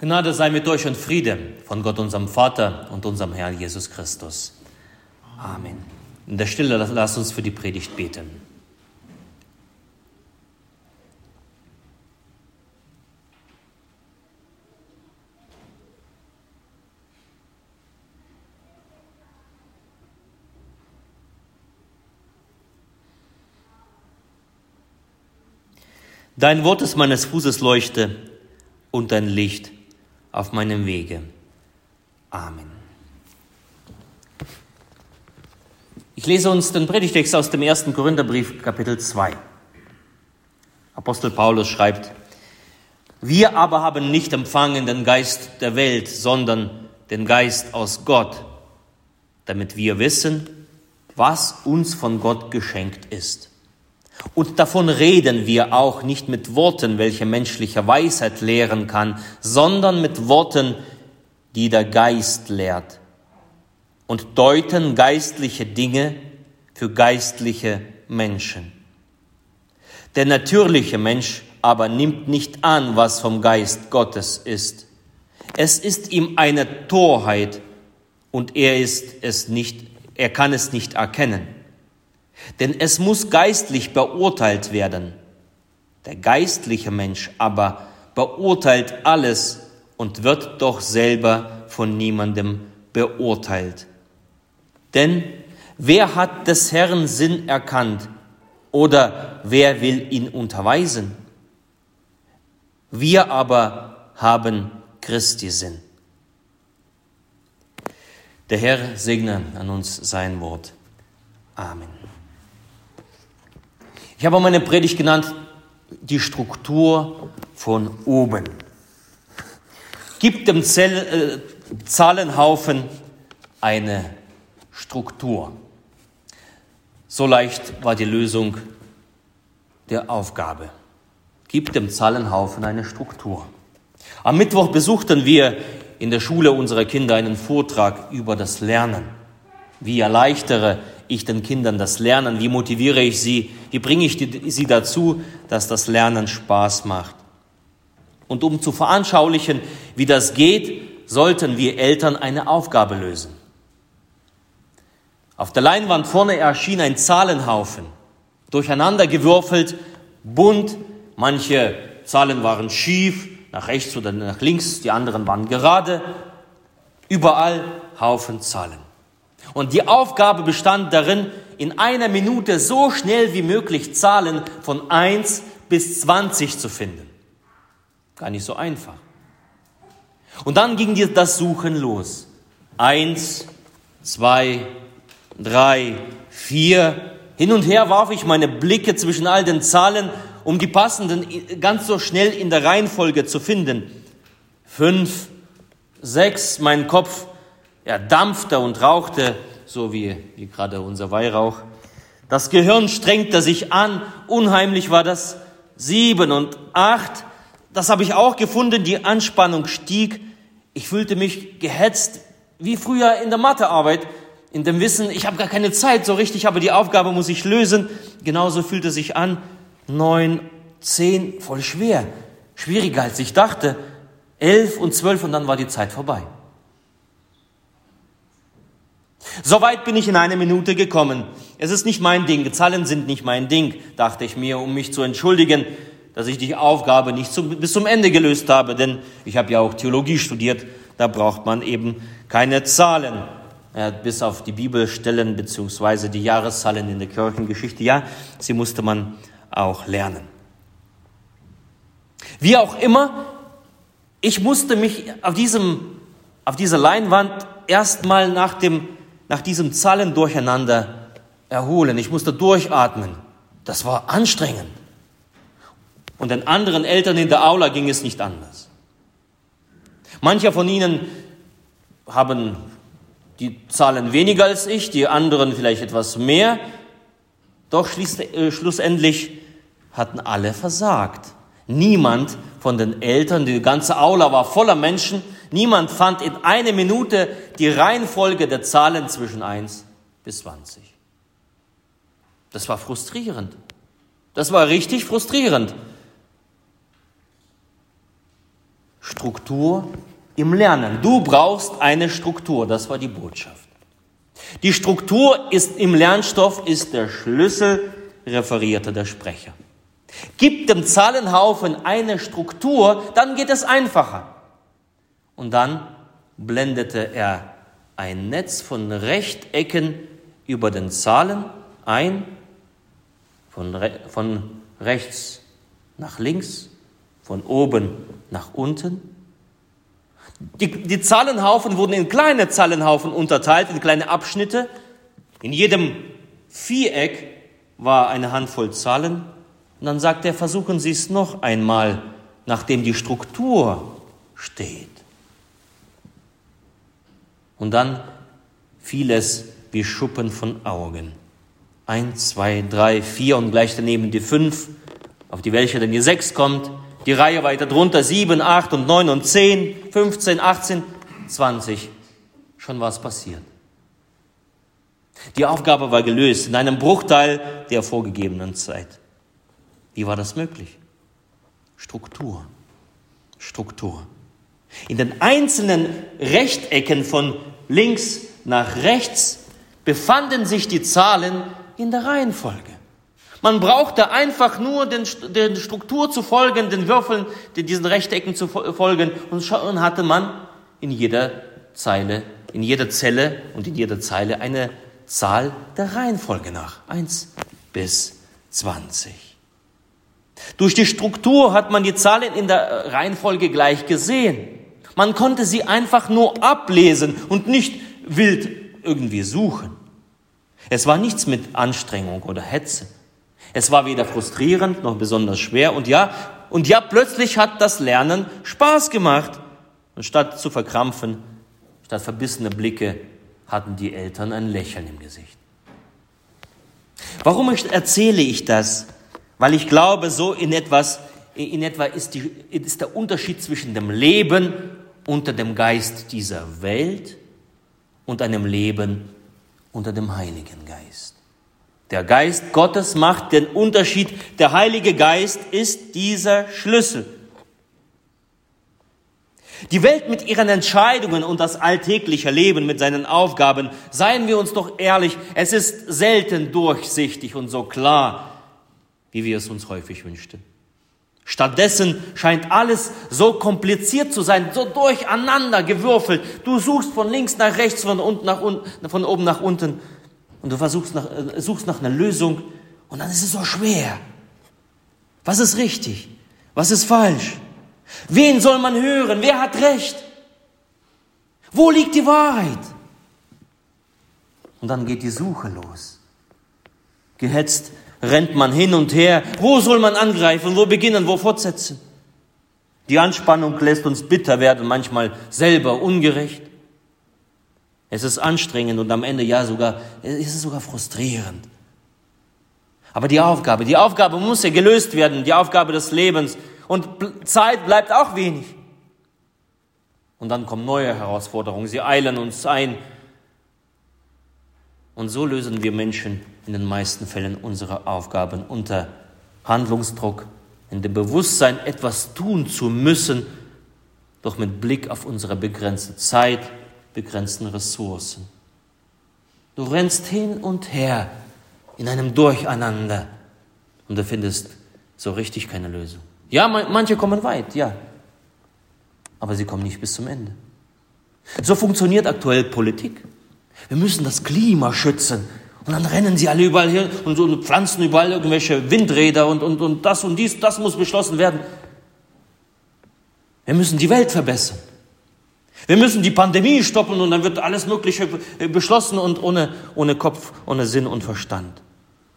Gnade sei mit euch und Friede von Gott, unserem Vater und unserem Herrn Jesus Christus. Amen. In der Stille lasst uns für die Predigt beten. Dein Wort ist meines Fußes Leuchte und dein Licht auf meinem Wege. Amen. Ich lese uns den Predigtext aus dem ersten Korintherbrief, Kapitel 2. Apostel Paulus schreibt, wir aber haben nicht empfangen den Geist der Welt, sondern den Geist aus Gott, damit wir wissen, was uns von Gott geschenkt ist. Und davon reden wir auch nicht mit Worten, welche menschliche Weisheit lehren kann, sondern mit Worten, die der Geist lehrt und deuten geistliche Dinge für geistliche Menschen. Der natürliche Mensch aber nimmt nicht an, was vom Geist Gottes ist. Es ist ihm eine Torheit und er ist es nicht, er kann es nicht erkennen denn es muss geistlich beurteilt werden. Der geistliche Mensch aber beurteilt alles und wird doch selber von niemandem beurteilt. Denn wer hat des Herrn Sinn erkannt oder wer will ihn unterweisen? Wir aber haben Christi Sinn. Der Herr segne an uns sein Wort. Amen. Ich habe meine Predigt genannt, die Struktur von oben. Gibt dem Zell, äh, Zahlenhaufen eine Struktur. So leicht war die Lösung der Aufgabe. Gibt dem Zahlenhaufen eine Struktur. Am Mittwoch besuchten wir in der Schule unserer Kinder einen Vortrag über das Lernen. Wie erleichtere ich den Kindern das Lernen? Wie motiviere ich sie? Wie bringe ich sie dazu, dass das Lernen Spaß macht? Und um zu veranschaulichen, wie das geht, sollten wir Eltern eine Aufgabe lösen. Auf der Leinwand vorne erschien ein Zahlenhaufen, durcheinandergewürfelt, bunt, manche Zahlen waren schief, nach rechts oder nach links, die anderen waren gerade, überall Haufen Zahlen. Und die Aufgabe bestand darin, in einer Minute so schnell wie möglich Zahlen von 1 bis 20 zu finden. Gar nicht so einfach. Und dann ging das Suchen los. Eins, zwei, drei, vier. Hin und her warf ich meine Blicke zwischen all den Zahlen, um die passenden ganz so schnell in der Reihenfolge zu finden. Fünf, sechs, mein Kopf er dampfte und rauchte, so wie, wie gerade unser Weihrauch. Das Gehirn strengte sich an, unheimlich war das. Sieben und acht, das habe ich auch gefunden, die Anspannung stieg. Ich fühlte mich gehetzt, wie früher in der Mathearbeit, in dem Wissen, ich habe gar keine Zeit so richtig, aber die Aufgabe muss ich lösen. Genauso fühlte sich an. Neun, zehn, voll schwer. Schwieriger als ich dachte. Elf und zwölf und dann war die Zeit vorbei. Soweit bin ich in einer Minute gekommen. Es ist nicht mein Ding, Zahlen sind nicht mein Ding, dachte ich mir, um mich zu entschuldigen, dass ich die Aufgabe nicht zum, bis zum Ende gelöst habe, denn ich habe ja auch Theologie studiert, da braucht man eben keine Zahlen. Ja, bis auf die Bibelstellen beziehungsweise die Jahreszahlen in der Kirchengeschichte, ja, sie musste man auch lernen. Wie auch immer, ich musste mich auf, diesem, auf dieser Leinwand erstmal nach dem nach diesem Zahlendurcheinander erholen. Ich musste durchatmen. Das war anstrengend. Und den anderen Eltern in der Aula ging es nicht anders. Manche von ihnen haben die Zahlen weniger als ich, die anderen vielleicht etwas mehr. Doch äh, schlussendlich hatten alle versagt. Niemand von den Eltern, die ganze Aula war voller Menschen, Niemand fand in einer Minute die Reihenfolge der Zahlen zwischen 1 bis 20. Das war frustrierend. Das war richtig frustrierend. Struktur im Lernen. Du brauchst eine Struktur, das war die Botschaft. Die Struktur ist im Lernstoff ist der Schlüssel, referierte der Sprecher. Gib dem Zahlenhaufen eine Struktur, dann geht es einfacher. Und dann blendete er ein Netz von Rechtecken über den Zahlen ein, von, re von rechts nach links, von oben nach unten. Die, die Zahlenhaufen wurden in kleine Zahlenhaufen unterteilt, in kleine Abschnitte. In jedem Viereck war eine Handvoll Zahlen. Und dann sagt er, versuchen Sie es noch einmal, nachdem die Struktur steht. Und dann fiel es wie Schuppen von Augen. Eins, zwei, drei, vier und gleich daneben die fünf, auf die welche dann die sechs kommt. Die Reihe weiter drunter, sieben, acht und neun und zehn, fünfzehn, achtzehn, zwanzig. Schon was passiert. Die Aufgabe war gelöst in einem Bruchteil der vorgegebenen Zeit. Wie war das möglich? Struktur. Struktur. In den einzelnen Rechtecken von links nach rechts befanden sich die Zahlen in der Reihenfolge. Man brauchte einfach nur den, den Struktur zu folgen, den Würfeln, diesen Rechtecken zu folgen und schon hatte man in jeder Zeile, in jeder Zelle und in jeder Zeile eine Zahl der Reihenfolge nach. Eins bis zwanzig. Durch die Struktur hat man die Zahlen in der Reihenfolge gleich gesehen. Man konnte sie einfach nur ablesen und nicht wild irgendwie suchen. Es war nichts mit Anstrengung oder Hetze. Es war weder frustrierend noch besonders schwer und ja, und ja, plötzlich hat das Lernen Spaß gemacht. Und statt zu verkrampfen, statt verbissene Blicke, hatten die Eltern ein Lächeln im Gesicht. Warum erzähle ich das? Weil ich glaube, so in etwas, in etwa ist, die, ist der Unterschied zwischen dem Leben unter dem Geist dieser Welt und einem Leben unter dem Heiligen Geist. Der Geist Gottes macht den Unterschied. Der Heilige Geist ist dieser Schlüssel. Die Welt mit ihren Entscheidungen und das alltägliche Leben mit seinen Aufgaben, seien wir uns doch ehrlich, es ist selten durchsichtig und so klar, wie wir es uns häufig wünschten. Stattdessen scheint alles so kompliziert zu sein, so durcheinander gewürfelt. Du suchst von links nach rechts, von unten nach unten, von oben nach unten und du versuchst nach, äh, suchst nach einer Lösung und dann ist es so schwer. Was ist richtig? Was ist falsch? Wen soll man hören? Wer hat recht? Wo liegt die Wahrheit? Und dann geht die Suche los. Gehetzt rennt man hin und her. Wo soll man angreifen? Wo beginnen? Wo fortsetzen? Die Anspannung lässt uns bitter werden, manchmal selber ungerecht. Es ist anstrengend und am Ende ja sogar, es ist sogar frustrierend. Aber die Aufgabe, die Aufgabe muss ja gelöst werden, die Aufgabe des Lebens. Und Zeit bleibt auch wenig. Und dann kommen neue Herausforderungen, sie eilen uns ein. Und so lösen wir Menschen in den meisten Fällen unsere Aufgaben unter Handlungsdruck, in dem Bewusstsein, etwas tun zu müssen, doch mit Blick auf unsere begrenzte Zeit, begrenzten Ressourcen. Du rennst hin und her in einem Durcheinander und du findest so richtig keine Lösung. Ja, manche kommen weit, ja, aber sie kommen nicht bis zum Ende. So funktioniert aktuell Politik. Wir müssen das Klima schützen. Und dann rennen sie alle überall hin und, so, und pflanzen überall irgendwelche Windräder und, und, und das und dies, das muss beschlossen werden. Wir müssen die Welt verbessern. Wir müssen die Pandemie stoppen und dann wird alles Mögliche beschlossen und ohne, ohne Kopf, ohne Sinn und Verstand.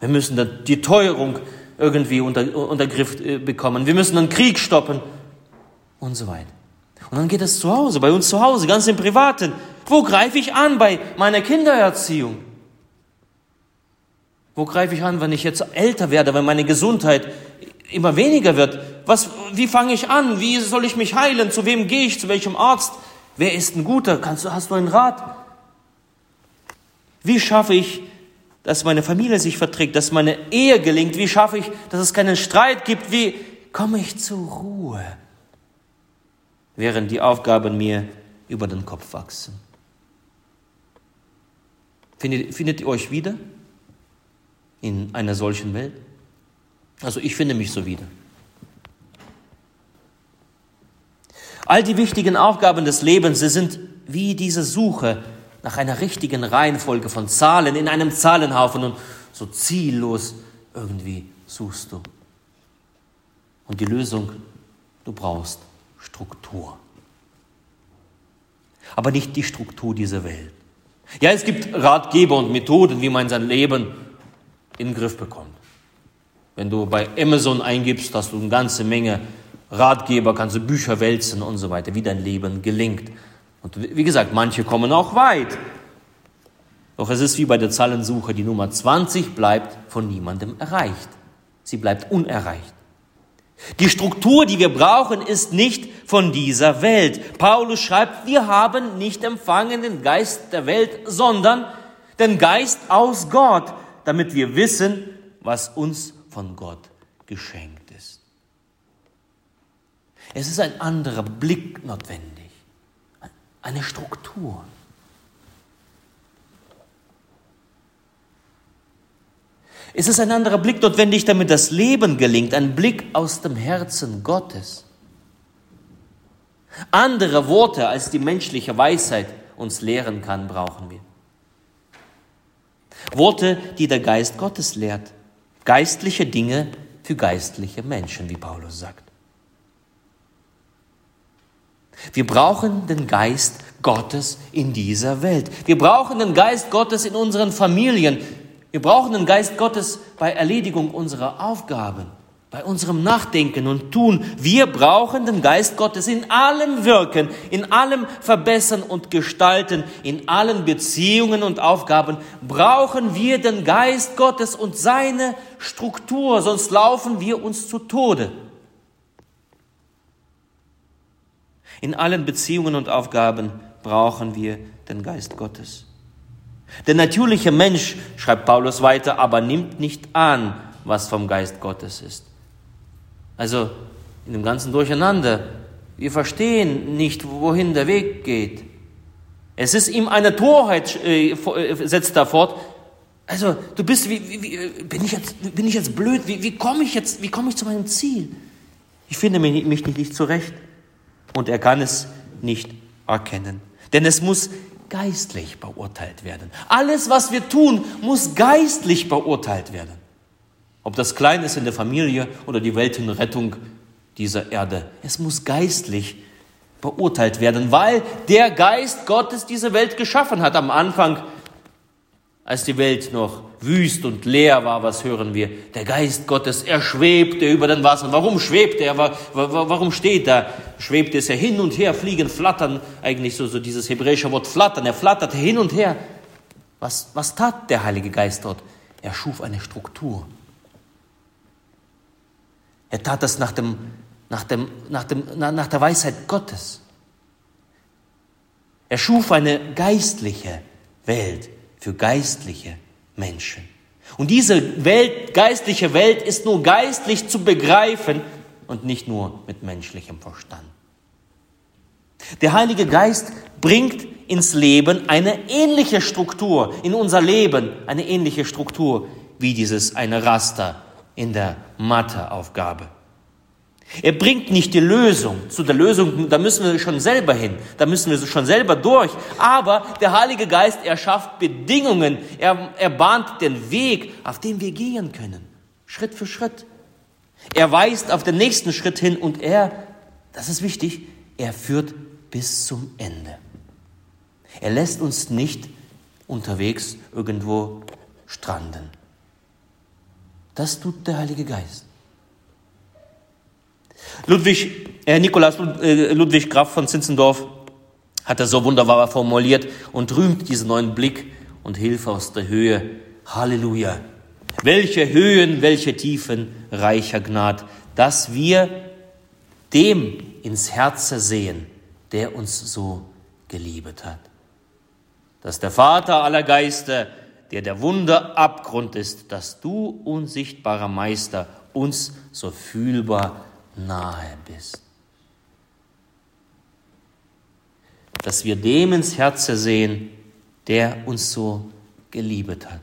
Wir müssen die Teuerung irgendwie unter, unter Griff äh, bekommen. Wir müssen den Krieg stoppen und so weiter. Und dann geht es zu Hause, bei uns zu Hause, ganz im Privaten. Wo greife ich an bei meiner Kindererziehung? Wo greife ich an, wenn ich jetzt älter werde, wenn meine Gesundheit immer weniger wird? Was, wie fange ich an? Wie soll ich mich heilen? Zu wem gehe ich? Zu welchem Arzt? Wer ist ein guter? Kannst hast du einen Rat? Wie schaffe ich, dass meine Familie sich verträgt, dass meine Ehe gelingt? Wie schaffe ich, dass es keinen Streit gibt? Wie komme ich zur Ruhe? während die Aufgaben mir über den Kopf wachsen. Findet, findet ihr euch wieder in einer solchen Welt? Also ich finde mich so wieder. All die wichtigen Aufgaben des Lebens, sie sind wie diese Suche nach einer richtigen Reihenfolge von Zahlen in einem Zahlenhaufen und so ziellos irgendwie suchst du. Und die Lösung, du brauchst Struktur. Aber nicht die Struktur dieser Welt. Ja, es gibt Ratgeber und Methoden, wie man sein Leben in den Griff bekommt. Wenn du bei Amazon eingibst, hast du eine ganze Menge Ratgeber, kannst du Bücher wälzen und so weiter, wie dein Leben gelingt. Und wie gesagt, manche kommen auch weit. Doch es ist wie bei der Zahlensuche, die Nummer 20 bleibt von niemandem erreicht. Sie bleibt unerreicht. Die Struktur, die wir brauchen, ist nicht von dieser Welt. Paulus schreibt, wir haben nicht empfangen den Geist der Welt, sondern den Geist aus Gott, damit wir wissen, was uns von Gott geschenkt ist. Es ist ein anderer Blick notwendig, eine Struktur. Es ist ein anderer Blick notwendig, damit das Leben gelingt, ein Blick aus dem Herzen Gottes. Andere Worte als die menschliche Weisheit uns lehren kann, brauchen wir. Worte, die der Geist Gottes lehrt. Geistliche Dinge für geistliche Menschen, wie Paulus sagt. Wir brauchen den Geist Gottes in dieser Welt. Wir brauchen den Geist Gottes in unseren Familien. Wir brauchen den Geist Gottes bei Erledigung unserer Aufgaben bei unserem Nachdenken und Tun. Wir brauchen den Geist Gottes in allem Wirken, in allem Verbessern und Gestalten, in allen Beziehungen und Aufgaben brauchen wir den Geist Gottes und seine Struktur, sonst laufen wir uns zu Tode. In allen Beziehungen und Aufgaben brauchen wir den Geist Gottes. Der natürliche Mensch, schreibt Paulus weiter, aber nimmt nicht an, was vom Geist Gottes ist. Also in dem ganzen Durcheinander. Wir verstehen nicht, wohin der Weg geht. Es ist ihm eine Torheit, äh, äh setzt er fort. Also, du bist, wie, wie, wie, bin, ich jetzt, bin ich jetzt blöd? Wie, wie komme ich jetzt, wie komme ich zu meinem Ziel? Ich finde mich, mich nicht, nicht zurecht. Und er kann es nicht erkennen. Denn es muss geistlich beurteilt werden. Alles, was wir tun, muss geistlich beurteilt werden. Ob das klein ist in der Familie oder die Weltenrettung dieser Erde. Es muss geistlich beurteilt werden, weil der Geist Gottes diese Welt geschaffen hat. Am Anfang, als die Welt noch wüst und leer war, was hören wir? Der Geist Gottes, er schwebte über den Wassern. Warum schwebt er? Warum steht er? Schwebt es ja hin und her, fliegen, flattern, eigentlich so, so dieses hebräische Wort flattern. Er flatterte hin und her. Was, was tat der Heilige Geist dort? Er schuf eine Struktur. Er tat das nach, dem, nach, dem, nach, dem, nach der Weisheit Gottes. Er schuf eine geistliche Welt für geistliche Menschen. Und diese Welt, geistliche Welt ist nur geistlich zu begreifen und nicht nur mit menschlichem Verstand. Der Heilige Geist bringt ins Leben eine ähnliche Struktur, in unser Leben eine ähnliche Struktur wie dieses eine Raster in der Matheaufgabe. Er bringt nicht die Lösung. Zu der Lösung, da müssen wir schon selber hin. Da müssen wir schon selber durch. Aber der Heilige Geist, er schafft Bedingungen. Er, er bahnt den Weg, auf dem wir gehen können. Schritt für Schritt. Er weist auf den nächsten Schritt hin und er, das ist wichtig, er führt bis zum Ende. Er lässt uns nicht unterwegs irgendwo stranden. Das tut der Heilige Geist. Ludwig, äh, Nikolaus äh, Ludwig Graf von Zinzendorf hat er so wunderbar formuliert und rühmt diesen neuen Blick und Hilfe aus der Höhe. Halleluja. Welche Höhen, welche Tiefen reicher Gnad, dass wir dem ins Herze sehen, der uns so geliebet hat. Dass der Vater aller Geister der der Wunder Abgrund ist, dass du, unsichtbarer Meister, uns so fühlbar nahe bist. dass wir dem ins Herz sehen, der uns so geliebet hat.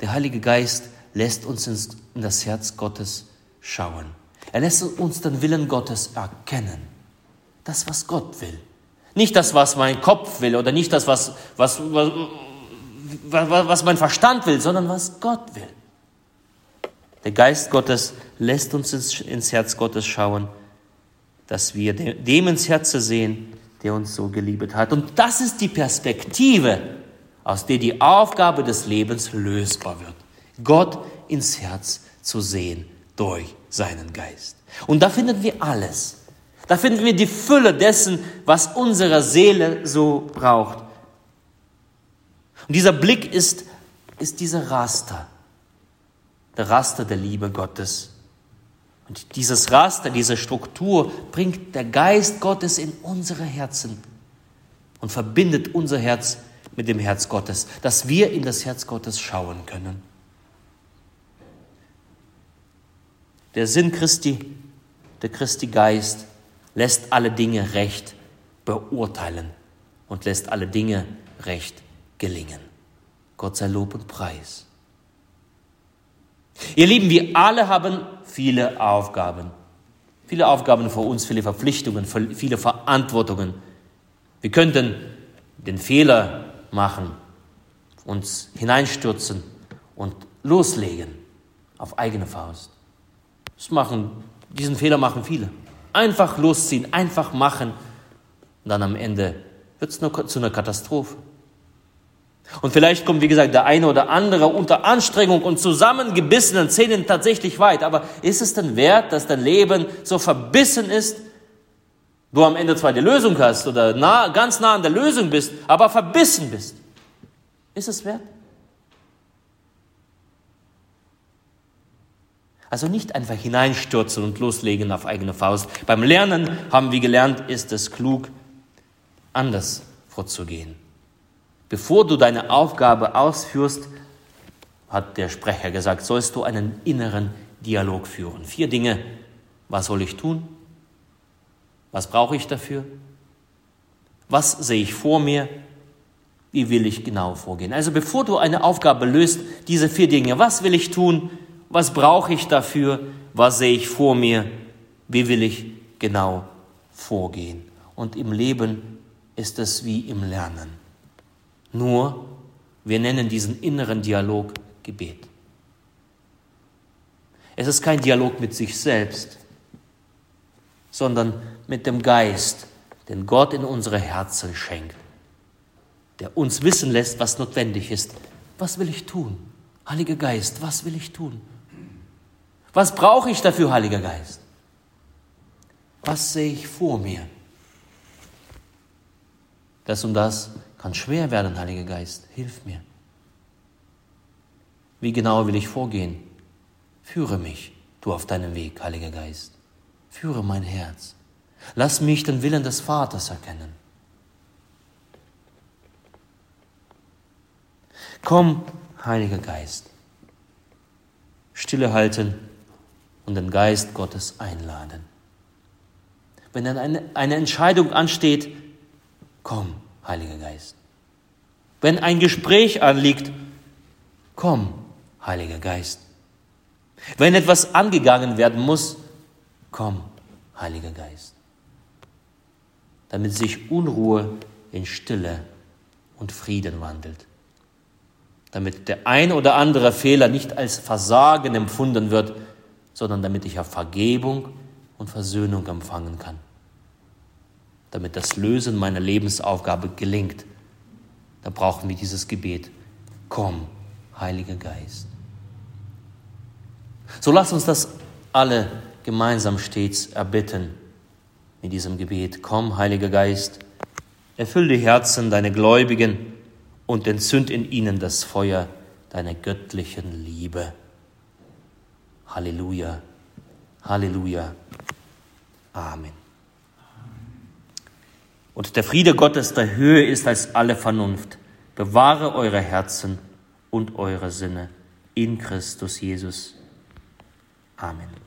Der Heilige Geist lässt uns in das Herz Gottes schauen. Er lässt uns den Willen Gottes erkennen. Das, was Gott will. Nicht das, was mein Kopf will oder nicht das, was, was, was, was mein Verstand will, sondern was Gott will. Der Geist Gottes lässt uns ins, Herz Gottes schauen, dass wir dem ins Herz sehen, der uns so geliebt hat. Und das ist die Perspektive, aus der die Aufgabe des Lebens lösbar wird. Gott ins Herz zu sehen durch seinen Geist. Und da finden wir alles. Da finden wir die Fülle dessen, was unsere Seele so braucht. Und dieser Blick ist, ist dieser Raster, der Raster der Liebe Gottes. Und dieses Raster, diese Struktur bringt der Geist Gottes in unsere Herzen und verbindet unser Herz mit dem Herz Gottes, dass wir in das Herz Gottes schauen können. Der Sinn Christi, der Christi Geist lässt alle Dinge recht beurteilen und lässt alle Dinge recht gelingen. Gott sei Lob und Preis. Ihr Lieben, wir alle haben viele Aufgaben. Viele Aufgaben vor uns, viele Verpflichtungen, viele Verantwortungen. Wir könnten den Fehler machen, uns hineinstürzen und loslegen auf eigene Faust. Das machen, diesen Fehler machen viele. Einfach losziehen, einfach machen. Und dann am Ende wird es nur zu einer Katastrophe. Und vielleicht kommt, wie gesagt, der eine oder andere unter Anstrengung und zusammengebissenen Zähnen tatsächlich weit. Aber ist es denn wert, dass dein Leben so verbissen ist, du am Ende zwar die Lösung hast oder nah, ganz nah an der Lösung bist, aber verbissen bist? Ist es wert? Also nicht einfach hineinstürzen und loslegen auf eigene Faust. Beim Lernen haben wir gelernt, ist es klug, anders vorzugehen. Bevor du deine Aufgabe ausführst, hat der Sprecher gesagt, sollst du einen inneren Dialog führen. Vier Dinge. Was soll ich tun? Was brauche ich dafür? Was sehe ich vor mir? Wie will ich genau vorgehen? Also bevor du eine Aufgabe löst, diese vier Dinge. Was will ich tun? Was brauche ich dafür? Was sehe ich vor mir? Wie will ich genau vorgehen? Und im Leben ist es wie im Lernen. Nur, wir nennen diesen inneren Dialog Gebet. Es ist kein Dialog mit sich selbst, sondern mit dem Geist, den Gott in unsere Herzen schenkt, der uns wissen lässt, was notwendig ist. Was will ich tun? Heiliger Geist, was will ich tun? Was brauche ich dafür, Heiliger Geist? Was sehe ich vor mir? Das und das kann schwer werden, Heiliger Geist. Hilf mir. Wie genau will ich vorgehen? Führe mich, du auf deinem Weg, Heiliger Geist. Führe mein Herz. Lass mich den Willen des Vaters erkennen. Komm, Heiliger Geist. Stille halten und den Geist Gottes einladen. Wenn dann eine, eine Entscheidung ansteht, komm, Heiliger Geist. Wenn ein Gespräch anliegt, komm, Heiliger Geist. Wenn etwas angegangen werden muss, komm, Heiliger Geist. Damit sich Unruhe in Stille und Frieden wandelt. Damit der ein oder andere Fehler nicht als Versagen empfunden wird, sondern damit ich auf Vergebung und Versöhnung empfangen kann damit das Lösen meiner Lebensaufgabe gelingt, da brauchen wir dieses Gebet. Komm, Heiliger Geist. So lass uns das alle gemeinsam stets erbitten in diesem Gebet. Komm, Heiliger Geist, erfüll die Herzen deiner Gläubigen und entzünd in ihnen das Feuer deiner göttlichen Liebe. Halleluja, Halleluja, Amen. Und der Friede Gottes, der Höhe ist als alle Vernunft, bewahre eure Herzen und eure Sinne in Christus Jesus. Amen.